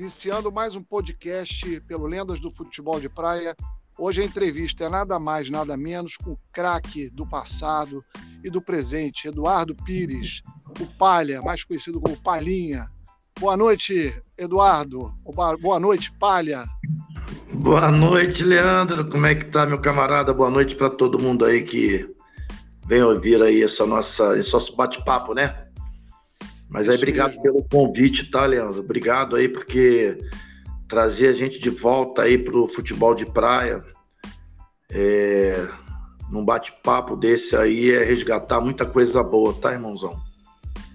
iniciando mais um podcast pelo Lendas do Futebol de Praia. Hoje a entrevista é nada mais, nada menos com o craque do passado e do presente, Eduardo Pires, o Palha, mais conhecido como Palhinha. Boa noite, Eduardo. Boa noite, Palha. Boa noite, Leandro. Como é que tá, meu camarada? Boa noite para todo mundo aí que vem ouvir aí essa nossa, esse nosso bate-papo, né? Mas aí, obrigado mesmo. pelo convite, tá, Leandro? Obrigado aí, porque trazer a gente de volta aí pro futebol de praia, é, num bate-papo desse aí, é resgatar muita coisa boa, tá, irmãozão?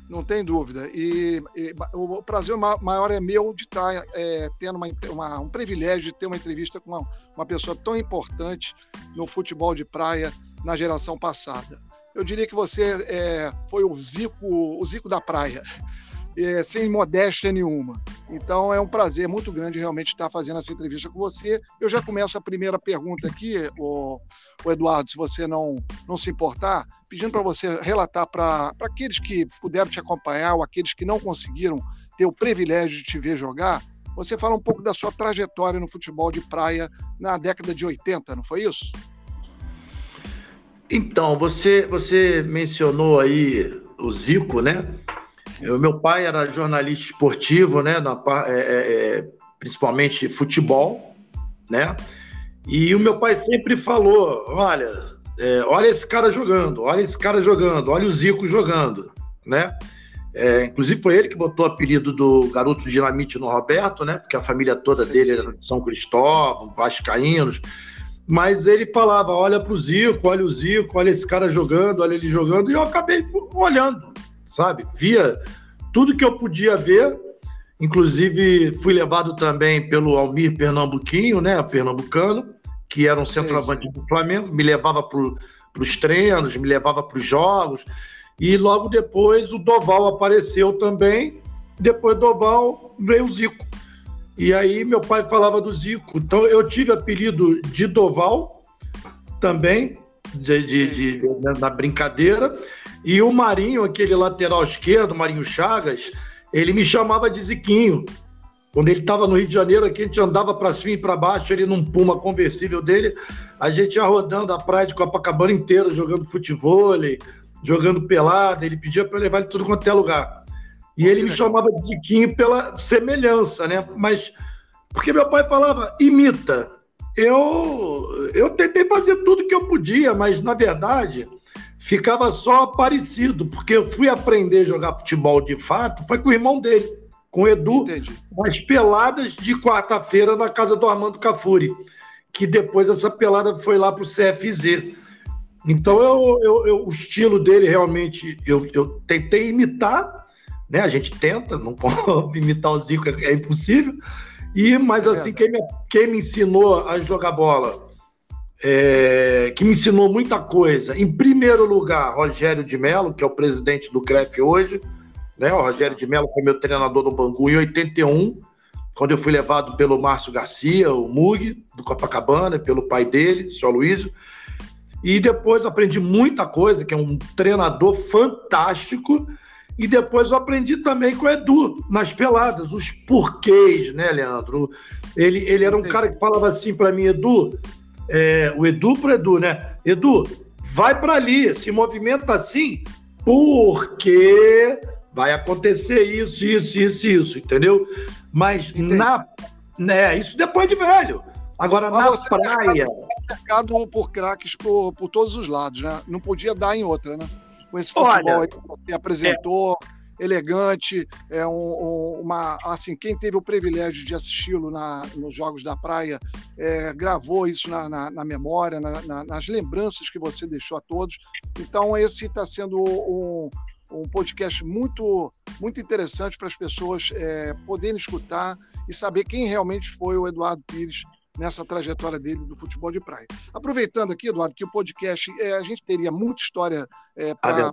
Não tem dúvida. E, e o prazer maior é meu de estar tá, é, tendo uma, uma, um privilégio de ter uma entrevista com uma, uma pessoa tão importante no futebol de praia na geração passada eu diria que você é, foi o Zico, o Zico da praia, é, sem modéstia nenhuma. Então é um prazer muito grande realmente estar fazendo essa entrevista com você. Eu já começo a primeira pergunta aqui, o, o Eduardo, se você não, não se importar, pedindo para você relatar para aqueles que puderam te acompanhar ou aqueles que não conseguiram ter o privilégio de te ver jogar, você fala um pouco da sua trajetória no futebol de praia na década de 80, não foi isso? Então, você, você mencionou aí o Zico, né? O meu pai era jornalista esportivo, né? Na, é, é, é, principalmente futebol, né? E o meu pai sempre falou: olha, é, olha esse cara jogando, olha esse cara jogando, olha o Zico jogando, né? É, inclusive foi ele que botou o apelido do garoto dinamite no Roberto, né? Porque a família toda sim, dele era de São Cristóvão, Vascaínos. Mas ele falava: olha para o Zico, olha o Zico, olha esse cara jogando, olha ele jogando, e eu acabei olhando, sabe? Via tudo que eu podia ver. Inclusive, fui levado também pelo Almir Pernambuquinho, né? Pernambucano, que era um centroavante do Flamengo, me levava para os treinos, me levava para os jogos. E logo depois o Doval apareceu também. Depois do Doval veio o Zico. E aí meu pai falava do Zico. Então eu tive apelido de Doval também, de, de, sim. de, na brincadeira. E o Marinho, aquele lateral esquerdo, Marinho Chagas, ele me chamava de Ziquinho. Quando ele estava no Rio de Janeiro, aqui a gente andava para cima e para baixo, ele num Puma conversível dele, a gente ia rodando a praia de Copacabana inteira, jogando futebol, jogando pelada, ele pedia para levar ele tudo quanto é lugar. E ele me chamava de Ziquinho pela semelhança, né? Mas porque meu pai falava, imita. Eu, eu tentei fazer tudo que eu podia, mas na verdade ficava só parecido, porque eu fui aprender a jogar futebol de fato, foi com o irmão dele, com o Edu, Entendi. nas peladas de quarta-feira na casa do Armando Cafuri, que depois essa pelada foi lá para o CFZ. Então eu, eu, eu, o estilo dele realmente eu, eu tentei imitar, né? A gente tenta, não pode imitar o Zico, é, impossível. E, mas assim, quem me, quem me ensinou a jogar bola, é, que me ensinou muita coisa, em primeiro lugar, Rogério de Mello, que é o presidente do CREF hoje, né? O Rogério de Mello foi meu treinador no Bangu em 81, quando eu fui levado pelo Márcio Garcia, o Mug, do Copacabana, pelo pai dele, o senhor Luiz. E depois aprendi muita coisa, que é um treinador fantástico, e depois eu aprendi também com o Edu, nas peladas, os porquês, né, Leandro? Ele, ele era um cara que falava assim para mim, Edu, é, o Edu pro Edu, né? Edu, vai para ali, se movimenta assim, porque vai acontecer isso, isso, isso, isso, entendeu? Mas Entendi. na. Né, isso depois de velho. Agora, Mas na praia. Mercado por craques por, por todos os lados, né? Não podia dar em outra, né? Com esse futebol Olha, que você apresentou, é. elegante, é um, um, uma assim quem teve o privilégio de assisti-lo nos jogos da praia é, gravou isso na, na, na memória, na, nas lembranças que você deixou a todos. Então esse está sendo um, um podcast muito muito interessante para as pessoas é, poderem escutar e saber quem realmente foi o Eduardo Pires nessa trajetória dele do futebol de praia. Aproveitando aqui, Eduardo, que o podcast, é, a gente teria muita história é, para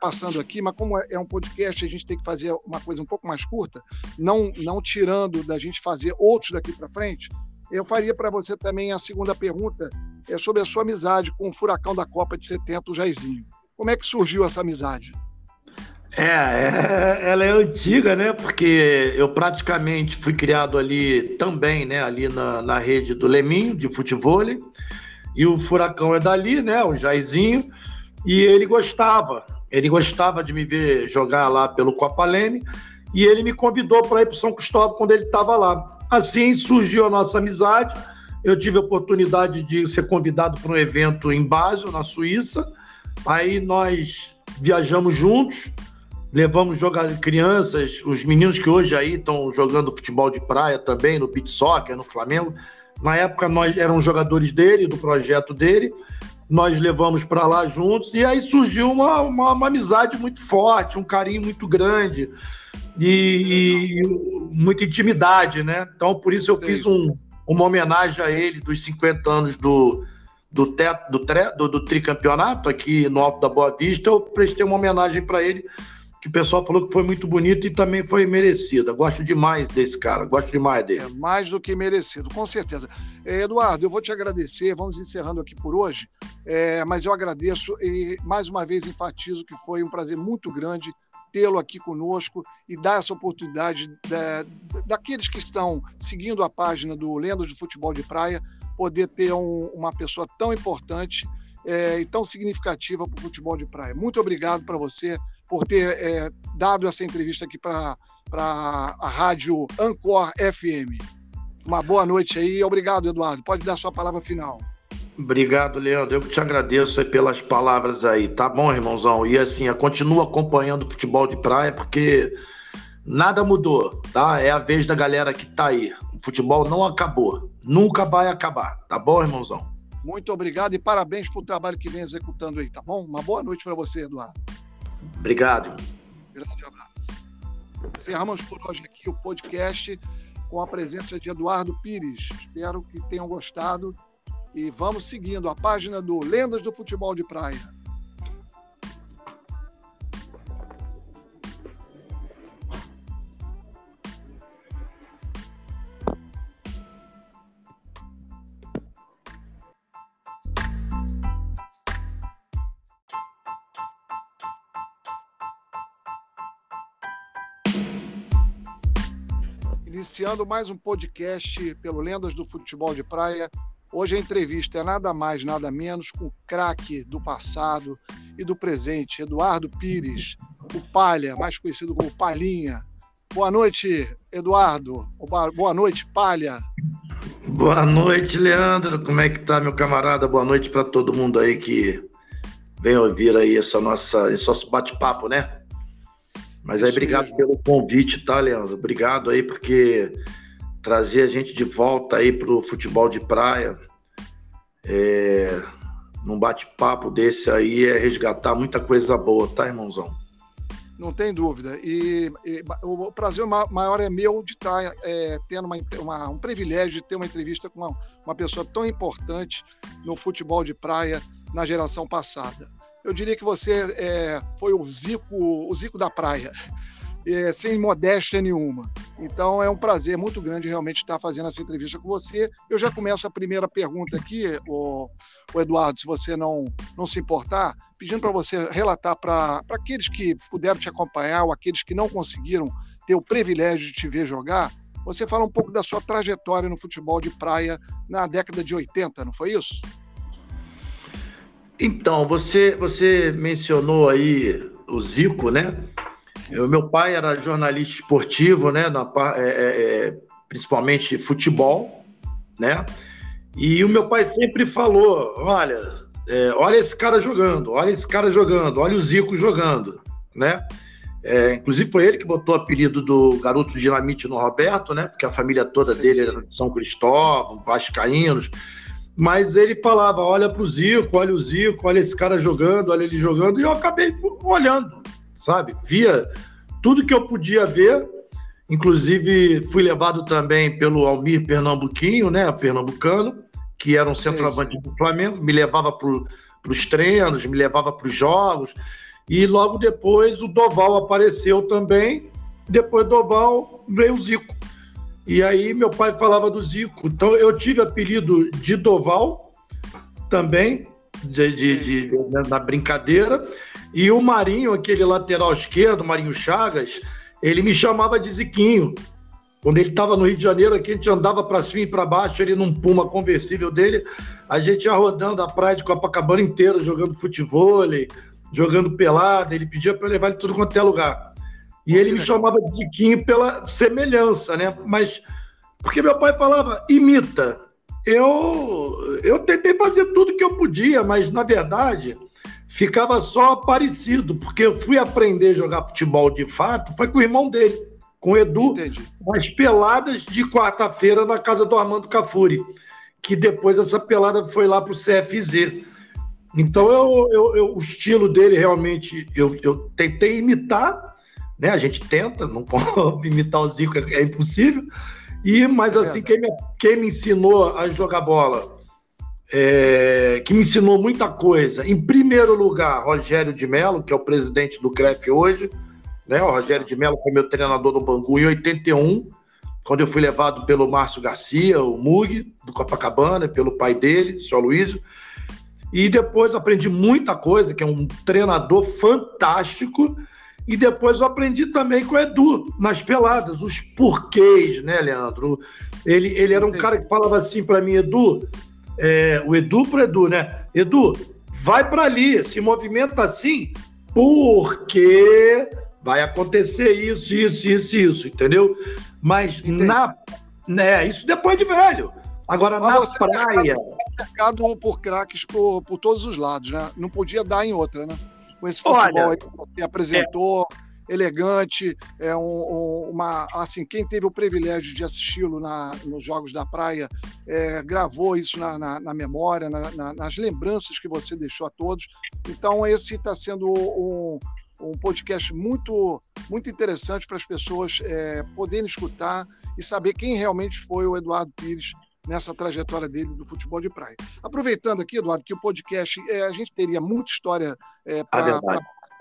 passando aqui, mas como é, é um podcast, a gente tem que fazer uma coisa um pouco mais curta, não, não tirando da gente fazer outros daqui para frente. Eu faria para você também a segunda pergunta, é sobre a sua amizade com o Furacão da Copa de 70, o Jairzinho. Como é que surgiu essa amizade? É, é, ela é antiga, né? Porque eu praticamente fui criado ali também, né? Ali na, na rede do Leminho, de futebol. E o Furacão é dali, né? O Jairzinho. E ele gostava. Ele gostava de me ver jogar lá pelo Copa Leme. E ele me convidou para ir para São Cristóvão quando ele estava lá. Assim surgiu a nossa amizade. Eu tive a oportunidade de ser convidado para um evento em Basel, na Suíça. Aí nós viajamos juntos levamos jogar crianças, os meninos que hoje aí estão jogando futebol de praia também, no beach soccer, no Flamengo. Na época nós eram jogadores dele, do projeto dele, nós levamos para lá juntos e aí surgiu uma, uma, uma, amizade muito forte, um carinho muito grande e, e muita intimidade, né? Então por isso eu fiz um, uma homenagem a ele dos 50 anos do, do, teto, do, do, do tricampeonato aqui no Alto da Boa Vista, eu prestei uma homenagem para ele que o pessoal falou que foi muito bonito e também foi merecida. Gosto demais desse cara, gosto demais dele. É mais do que merecido, com certeza. É, Eduardo, eu vou te agradecer, vamos encerrando aqui por hoje, é, mas eu agradeço e mais uma vez enfatizo que foi um prazer muito grande tê-lo aqui conosco e dar essa oportunidade da, daqueles que estão seguindo a página do Lendas de Futebol de Praia, poder ter um, uma pessoa tão importante é, e tão significativa para o futebol de praia. Muito obrigado para você por ter é, dado essa entrevista aqui para a rádio Ancor FM. Uma boa noite aí. Obrigado, Eduardo. Pode dar sua palavra final. Obrigado, Leandro. Eu te agradeço pelas palavras aí, tá bom, irmãozão? E assim, eu continuo acompanhando o futebol de praia porque nada mudou, tá? É a vez da galera que tá aí. O futebol não acabou. Nunca vai acabar, tá bom, irmãozão? Muito obrigado e parabéns pelo trabalho que vem executando aí, tá bom? Uma boa noite para você, Eduardo. Obrigado. Grande abraço. Encerramos por hoje aqui o podcast com a presença de Eduardo Pires. Espero que tenham gostado e vamos seguindo a página do Lendas do Futebol de Praia. Iniciando mais um podcast pelo Lendas do Futebol de Praia. Hoje a entrevista é nada mais, nada menos com o craque do passado e do presente, Eduardo Pires, o Palha, mais conhecido como Palhinha. Boa noite, Eduardo. Boa noite, Palha. Boa noite, Leandro. Como é que tá, meu camarada? Boa noite para todo mundo aí que vem ouvir aí essa nossa, esse nosso bate-papo, né? Mas aí, obrigado mesmo. pelo convite, tá, Leandro? Obrigado aí, porque trazer a gente de volta aí pro futebol de praia, é, num bate-papo desse aí, é resgatar muita coisa boa, tá, irmãozão? Não tem dúvida. E, e o prazer maior é meu de estar tá, é, tendo uma, uma, um privilégio de ter uma entrevista com uma, uma pessoa tão importante no futebol de praia na geração passada eu diria que você é, foi o Zico, o Zico da praia, é, sem modéstia nenhuma. Então é um prazer muito grande realmente estar fazendo essa entrevista com você. Eu já começo a primeira pergunta aqui, o, o Eduardo, se você não, não se importar, pedindo para você relatar para aqueles que puderam te acompanhar ou aqueles que não conseguiram ter o privilégio de te ver jogar, você fala um pouco da sua trajetória no futebol de praia na década de 80, não foi isso? Então, você, você mencionou aí o Zico, né? O meu pai era jornalista esportivo, né? Na, é, é, é, principalmente futebol, né? E o meu pai sempre falou: olha, é, olha esse cara jogando, olha esse cara jogando, olha o Zico jogando, né? É, inclusive foi ele que botou o apelido do garoto dinamite no Roberto, né? Porque a família toda sim, dele era de São Cristóvão, vascaínos. Mas ele falava: olha para o Zico, olha o Zico, olha esse cara jogando, olha ele jogando, e eu acabei olhando, sabe? Via tudo que eu podia ver. Inclusive, fui levado também pelo Almir Pernambuquinho, né? Pernambucano, que era um centroavante do Flamengo, me levava para os treinos, me levava para os jogos. E logo depois o Doval apareceu também. Depois do Doval veio o Zico. E aí meu pai falava do Zico. Então eu tive apelido de Doval também, de, de, de, na brincadeira. E o Marinho, aquele lateral esquerdo, Marinho Chagas, ele me chamava de Ziquinho. Quando ele estava no Rio de Janeiro, aqui a gente andava para cima e para baixo, ele num Puma conversível dele, a gente ia rodando a praia de Copacabana inteira, jogando futebol, jogando pelada, ele pedia para levar ele tudo quanto é lugar. E ele me chamava de Ziquinho pela semelhança, né? Mas porque meu pai falava, imita. Eu, eu tentei fazer tudo que eu podia, mas na verdade ficava só parecido, porque eu fui aprender a jogar futebol de fato, foi com o irmão dele, com o Edu, Entendi. nas peladas de quarta-feira na casa do Armando Cafuri, que depois essa pelada foi lá para o CFZ. Então eu, eu, eu, o estilo dele realmente eu, eu tentei imitar, né? A gente tenta, não pode imitar o Zico, é, é impossível. E mas assim quem me, quem me ensinou a jogar bola é, que me ensinou muita coisa. Em primeiro lugar, Rogério de Mello, que é o presidente do CREF hoje. Né? O Rogério de Mello foi meu treinador no Bangu em 81, quando eu fui levado pelo Márcio Garcia, o Mug, do Copacabana, pelo pai dele, o senhor Luiz. E depois aprendi muita coisa, que é um treinador fantástico. E depois eu aprendi também com o Edu, nas peladas, os porquês, né, Leandro? Ele, ele era um cara que falava assim para mim, Edu, é, o Edu pro Edu, né? Edu, vai para ali, se movimenta assim, porque vai acontecer isso, isso, isso, isso, entendeu? Mas Entendi. na. Né, isso depois de velho. Agora, Mas na praia. Mercado por craques por, por todos os lados, né? Não podia dar em outra, né? Com esse futebol Olha, aí que você apresentou. É elegante, é um, um, uma assim quem teve o privilégio de assisti-lo nos jogos da praia é, gravou isso na, na, na memória, na, nas lembranças que você deixou a todos. Então esse está sendo um, um podcast muito muito interessante para as pessoas é, poderem escutar e saber quem realmente foi o Eduardo Pires nessa trajetória dele do futebol de praia. Aproveitando aqui, Eduardo, que o podcast, é, a gente teria muita história é, para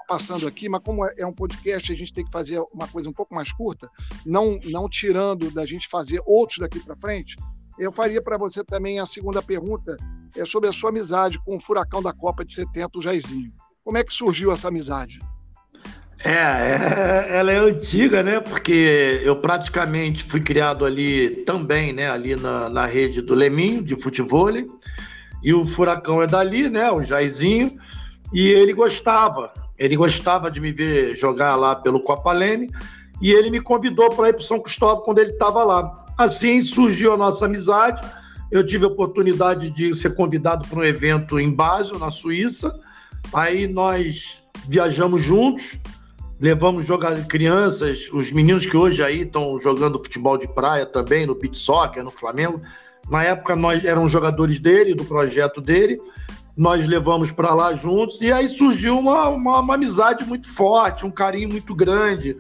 passando aqui, mas como é, é um podcast, a gente tem que fazer uma coisa um pouco mais curta, não, não tirando da gente fazer outros daqui para frente. Eu faria para você também a segunda pergunta, é sobre a sua amizade com o Furacão da Copa de 70, o Jairzinho. Como é que surgiu essa amizade? É, é, ela é antiga, né? Porque eu praticamente fui criado ali também, né? Ali na, na rede do Leminho, de futebol. E o Furacão é dali, né? O Jairzinho. E ele gostava. Ele gostava de me ver jogar lá pelo Copa Leme e ele me convidou para ir para São Cristóvão quando ele estava lá. Assim surgiu a nossa amizade. Eu tive a oportunidade de ser convidado para um evento em Basel, na Suíça. Aí nós viajamos juntos, levamos jogar crianças, os meninos que hoje aí estão jogando futebol de praia também, no beach soccer, no Flamengo. Na época nós eram jogadores dele, do projeto dele nós levamos para lá juntos, e aí surgiu uma, uma, uma, amizade muito forte, um carinho muito grande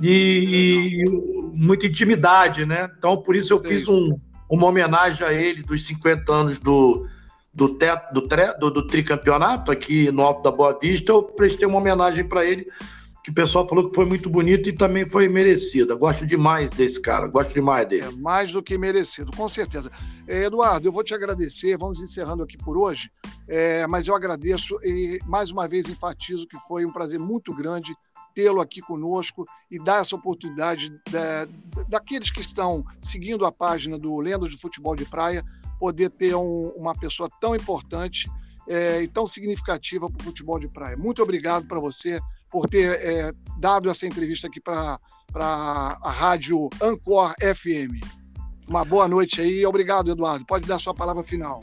e, e muita intimidade, né? Então, por isso eu Sim. fiz um, uma homenagem a ele dos 50 anos do, do, teto, do, do, do tricampeonato aqui no Alto da Boa Vista. Eu prestei uma homenagem para ele que o pessoal falou que foi muito bonito e também foi merecida. Gosto demais desse cara, gosto demais dele. É mais do que merecido, com certeza. É, Eduardo, eu vou te agradecer, vamos encerrando aqui por hoje, é, mas eu agradeço e mais uma vez enfatizo que foi um prazer muito grande tê-lo aqui conosco e dar essa oportunidade da, daqueles que estão seguindo a página do Lendas do Futebol de Praia, poder ter um, uma pessoa tão importante é, e tão significativa para o futebol de praia. Muito obrigado para você por ter é, dado essa entrevista aqui para a rádio Ancor FM. Uma boa noite aí. Obrigado, Eduardo. Pode dar sua palavra final.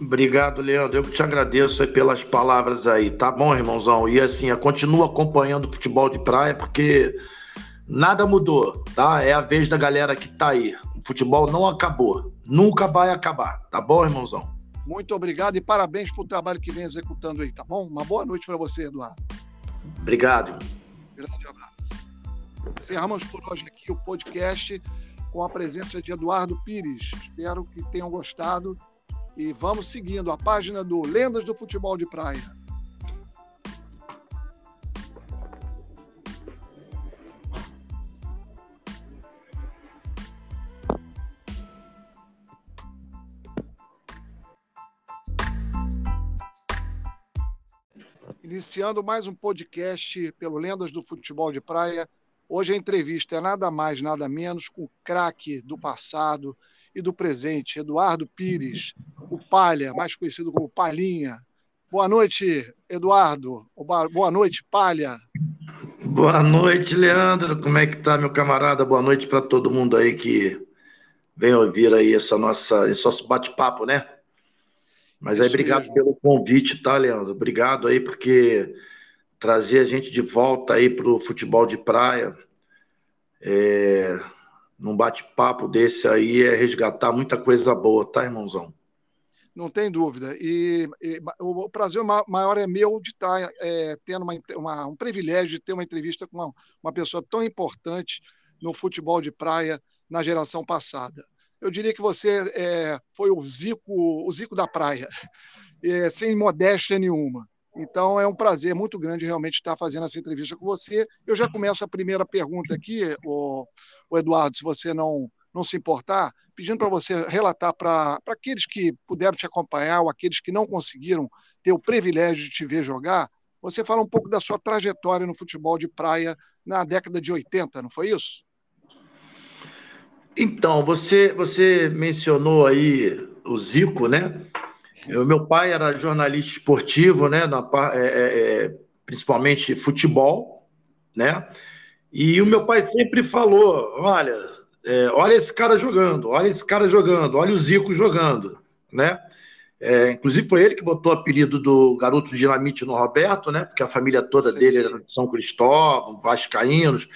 Obrigado, Leandro. Eu te agradeço pelas palavras aí, tá bom, irmãozão? E assim, eu continuo acompanhando o futebol de praia, porque nada mudou, tá? É a vez da galera que tá aí. O futebol não acabou. Nunca vai acabar, tá bom, irmãozão? Muito obrigado e parabéns pelo trabalho que vem executando aí, tá bom? Uma boa noite para você, Eduardo. Obrigado. Grande abraço. Encerramos por hoje aqui o podcast com a presença de Eduardo Pires. Espero que tenham gostado e vamos seguindo a página do Lendas do Futebol de Praia. Iniciando mais um podcast pelo Lendas do Futebol de Praia. Hoje a entrevista é nada mais, nada menos com o craque do passado e do presente, Eduardo Pires, o Palha, mais conhecido como Palhinha. Boa noite, Eduardo. Boa noite, Palha. Boa noite, Leandro. Como é que tá, meu camarada? Boa noite para todo mundo aí que vem ouvir aí essa nossa, esse nosso bate-papo, né? Mas Isso aí, obrigado mesmo. pelo convite, tá, Leandro? Obrigado aí, porque trazer a gente de volta aí para o futebol de praia, é, num bate-papo desse aí, é resgatar muita coisa boa, tá, irmãozão? Não tem dúvida. E, e o prazer maior é meu de estar tá, é, tendo uma, uma, um privilégio de ter uma entrevista com uma, uma pessoa tão importante no futebol de praia na geração passada eu diria que você é, foi o Zico, o Zico da praia, é, sem modéstia nenhuma. Então é um prazer muito grande realmente estar fazendo essa entrevista com você. Eu já começo a primeira pergunta aqui, o, o Eduardo, se você não, não se importar, pedindo para você relatar para aqueles que puderam te acompanhar ou aqueles que não conseguiram ter o privilégio de te ver jogar, você fala um pouco da sua trajetória no futebol de praia na década de 80, não foi isso? Então, você, você mencionou aí o Zico, né? O meu pai era jornalista esportivo, né? Na, é, é, é, principalmente futebol, né? E o meu pai sempre falou: olha, é, olha esse cara jogando, olha esse cara jogando, olha o Zico jogando, né? É, inclusive foi ele que botou o apelido do garoto dinamite no Roberto, né? Porque a família toda sim, dele era de São Cristóvão, vascaínos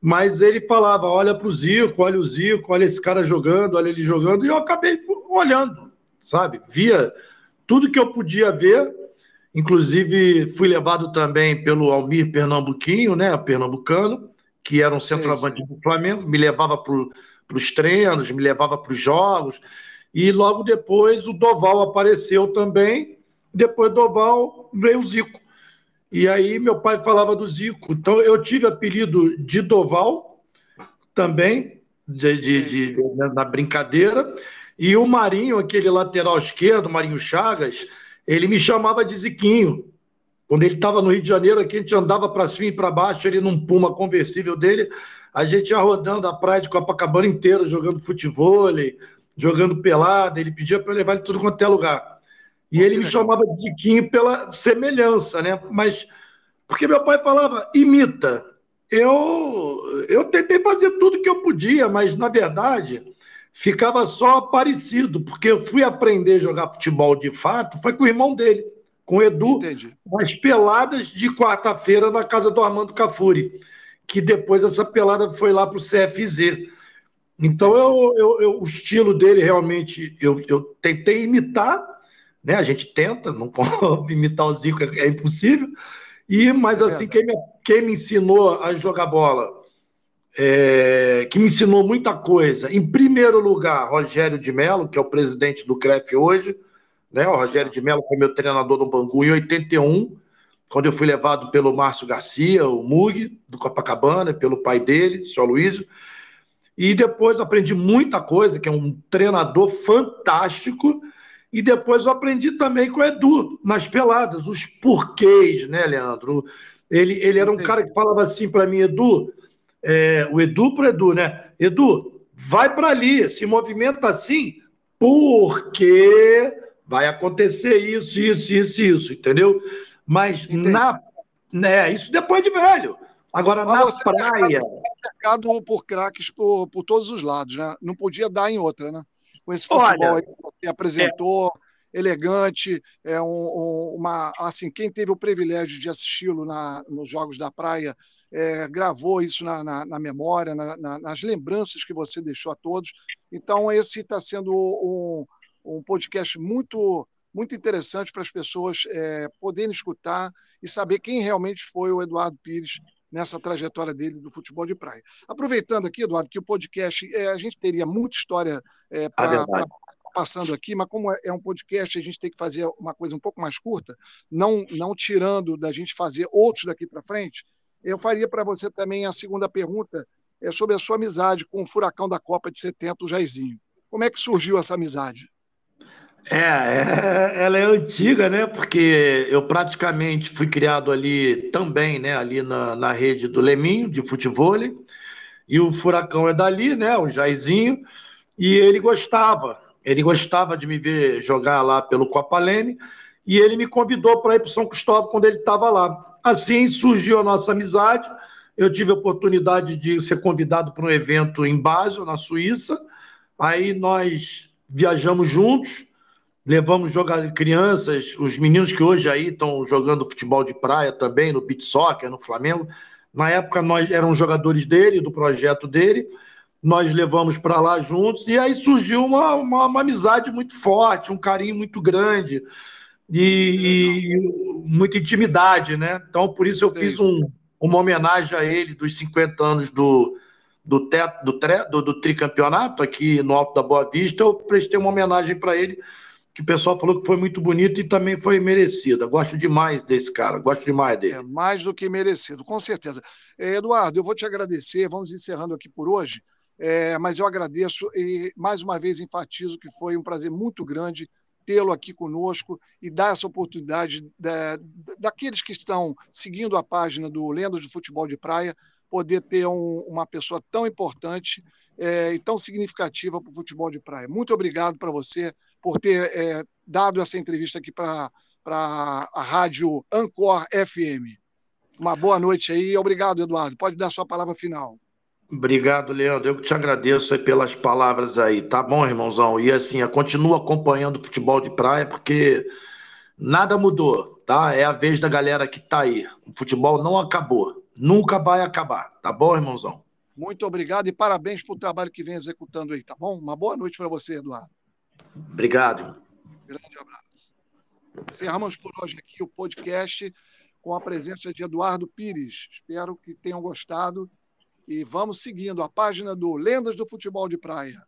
mas ele falava: olha para o Zico, olha o Zico, olha esse cara jogando, olha ele jogando, e eu acabei olhando, sabe? Via tudo que eu podia ver, inclusive fui levado também pelo Almir Pernambuquinho, né, pernambucano, que era um centroavante do Flamengo, me levava para os treinos, me levava para os jogos, e logo depois o Doval apareceu também, depois do Doval veio o Zico. E aí meu pai falava do Zico. Então eu tive apelido de Doval também, de, de, sim, sim. de, na brincadeira. E o Marinho, aquele lateral esquerdo, Marinho Chagas, ele me chamava de Ziquinho. Quando ele estava no Rio de Janeiro, aqui a gente andava para cima e para baixo, ele num puma conversível dele, a gente ia rodando a praia de Copacabana inteira, jogando futebol, jogando pelada, ele pedia para eu levar ele tudo quanto é lugar. E ele me chamava de Ziquinho pela semelhança, né? Mas porque meu pai falava, imita. Eu, eu tentei fazer tudo que eu podia, mas na verdade ficava só parecido, porque eu fui aprender a jogar futebol de fato, foi com o irmão dele, com o Edu, Entendi. nas peladas de quarta-feira na casa do Armando Cafuri, que depois essa pelada foi lá para o CFZ. Então eu, eu, eu, o estilo dele realmente eu, eu tentei imitar, né? A gente tenta, não pode imitar o Zico, é, é impossível. E, mas assim, quem me, quem me ensinou a jogar bola, é, que me ensinou muita coisa, em primeiro lugar, Rogério de Mello, que é o presidente do CREF hoje, né? O Rogério de Mello foi meu treinador no Bangu em 81, quando eu fui levado pelo Márcio Garcia, o Mug, do Copacabana, pelo pai dele, o senhor Luiz. E depois aprendi muita coisa, que é um treinador fantástico, e depois eu aprendi também com o Edu, nas peladas, os porquês, né, Leandro? Ele, ele era um cara que falava assim para mim, Edu, é, o Edu para Edu, né? Edu, vai para ali, se movimenta assim, porque vai acontecer isso, isso, isso, isso, entendeu? Mas Entendi. na. Né, isso depois de velho. Agora, Mas na praia. Cercado por craques por, por todos os lados, né? Não podia dar em outra, né? Com esse futebol Olha, que você apresentou, é... elegante, é um, um, uma assim quem teve o privilégio de assisti-lo nos jogos da praia é, gravou isso na, na, na memória, na, nas lembranças que você deixou a todos. Então esse está sendo um, um podcast muito muito interessante para as pessoas é, poderem escutar e saber quem realmente foi o Eduardo Pires nessa trajetória dele do futebol de praia. Aproveitando aqui, Eduardo, que o podcast, é, a gente teria muita história é, para passando aqui, mas como é um podcast, a gente tem que fazer uma coisa um pouco mais curta, não, não tirando da gente fazer outros daqui para frente, eu faria para você também a segunda pergunta é sobre a sua amizade com o Furacão da Copa de 70, o Jairzinho. Como é que surgiu essa amizade? É, é, ela é antiga, né? Porque eu praticamente fui criado ali também, né? Ali na, na rede do Leminho, de futebol. E o Furacão é dali, né? O Jairzinho. E ele gostava. Ele gostava de me ver jogar lá pelo Copalene. E ele me convidou para ir para São Cristóvão quando ele estava lá. Assim surgiu a nossa amizade. Eu tive a oportunidade de ser convidado para um evento em Basel, na Suíça. Aí nós viajamos juntos levamos jogar crianças, os meninos que hoje aí estão jogando futebol de praia também, no beach soccer, no Flamengo. Na época nós eram jogadores dele, do projeto dele, nós levamos para lá juntos e aí surgiu uma, uma, uma, amizade muito forte, um carinho muito grande e, e muita intimidade, né? Então por isso eu fiz um, uma homenagem a ele dos 50 anos do do, teto, do, do, do tricampeonato aqui no Alto da Boa Vista, eu prestei uma homenagem para ele que o pessoal falou que foi muito bonito e também foi merecida. Gosto demais desse cara, gosto demais dele. É mais do que merecido, com certeza. É, Eduardo, eu vou te agradecer, vamos encerrando aqui por hoje, é, mas eu agradeço e mais uma vez enfatizo que foi um prazer muito grande tê-lo aqui conosco e dar essa oportunidade da, daqueles que estão seguindo a página do Lendas do Futebol de Praia, poder ter um, uma pessoa tão importante é, e tão significativa para o futebol de praia. Muito obrigado para você por ter é, dado essa entrevista aqui para a rádio Ancor FM. Uma boa noite aí. Obrigado, Eduardo. Pode dar sua palavra final. Obrigado, Leandro. Eu te agradeço pelas palavras aí. Tá bom, irmãozão? E assim, eu continuo acompanhando o futebol de praia, porque nada mudou, tá? É a vez da galera que tá aí. O futebol não acabou. Nunca vai acabar. Tá bom, irmãozão? Muito obrigado e parabéns pelo trabalho que vem executando aí, tá bom? Uma boa noite para você, Eduardo. Obrigado. Grande abraço. Encerramos por hoje aqui o podcast com a presença de Eduardo Pires. Espero que tenham gostado e vamos seguindo a página do Lendas do Futebol de Praia.